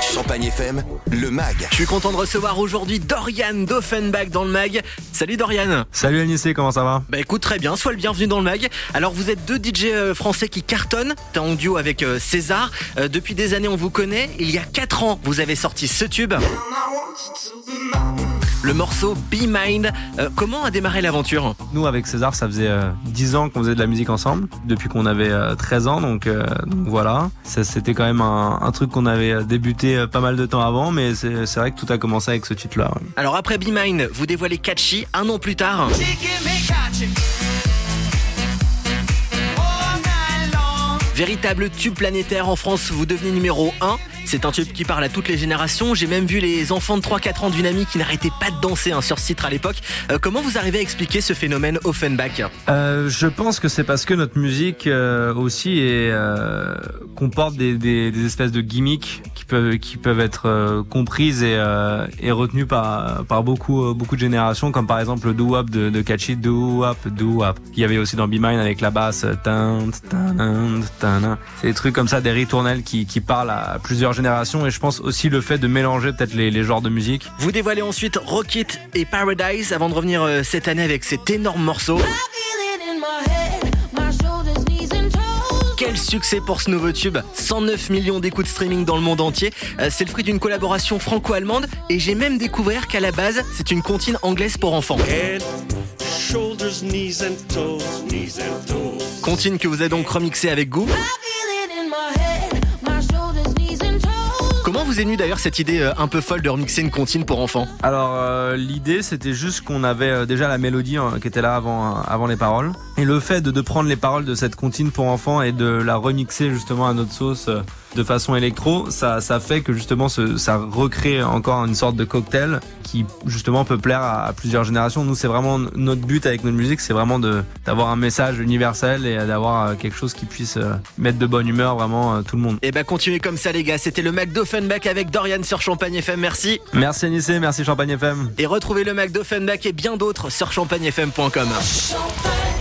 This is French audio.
Champagne FM, le MAG. Je suis content de recevoir aujourd'hui Dorian d'Offenbach dans le MAG. Salut Dorian. Salut Anissé, comment ça va? Bah écoute très bien, sois le bienvenu dans le MAG. Alors vous êtes deux DJ euh, français qui cartonnent, t'es en duo avec euh, César. Euh, depuis des années on vous connaît, il y a 4 ans vous avez sorti ce tube. Le morceau Be Mind. Euh, comment a démarré l'aventure Nous avec César, ça faisait euh, 10 ans qu'on faisait de la musique ensemble, depuis qu'on avait euh, 13 ans, donc, euh, donc voilà. C'était quand même un, un truc qu'on avait euh, débuté euh, pas mal de temps avant, mais c'est c'est vrai que tout a commencé avec ce titre-là. ouais. Alors après Be Mind, vous dévoilez Catchy un an plus tard. Véritable tube planétaire en France, vous devenez numéro 1. C'est un tube qui parle à toutes les générations. J'ai même vu les enfants de 3-4 ans d'une amie qui n'arrêtaient pas de danser hein, sur ce titre à l'époque. Euh, comment vous arrivez à expliquer ce phénomène Offenbach? Euh, je pense que c'est parce que notre musique euh, aussi euh, comporte des, espèces de gimmicks qui peuvent être comprises et, et retenues par beaucoup de générations, comme par exemple le doo wop de, de Catchy, doo wop, doo wop. Il y avait aussi dans Be Mine avec la basse. C'est des trucs comme ça, des ritournelles qui qui parlent à plusieurs générations et je pense aussi le fait de mélanger peut-être les, les genres de musique. Vous dévoilez ensuite Rocket et Paradise avant de revenir euh, cette année avec cet énorme morceau. Quel succès pour ce nouveau tube 109 millions d'écoutes streaming dans le monde entier. Euh, C'est le fruit d'une collaboration franco-allemande et j'ai même découvert qu'à la base, c'est une comptine anglaise pour enfants. Head, shoulders, knees and toes, knees and toes. Comptine que vous avez donc remixé avec goût. Vous est venue d'ailleurs cette idée euh, un peu folle de remixer une comptine pour enfants? Alors euh, l'idée c'était juste qu'on avait euh, déjà la mélodie hein, qui était là avant avant les paroles et le fait de, de prendre les paroles de cette comptine pour enfants et de la remixer justement à notre sauce euh, de façon électro, ça ça fait que justement ce- ça recrée encore une sorte de cocktail qui justement peut plaire à, à plusieurs générations. Nous c'est vraiment notre but avec notre musique, c'est vraiment de d'avoir un message universel et d'avoir euh, quelque chose qui puisse euh, mettre de bonne humeur vraiment euh, tout le monde. Et bah continuez comme ça les gars, c'était le Mac d'Offenbach avec Dorian sur Champagne FM, merci. Merci Anissé, merci Champagne FM. Et retrouvez le Mac d'Offenbach et bien d'autres sur champagnefm.com. Champagne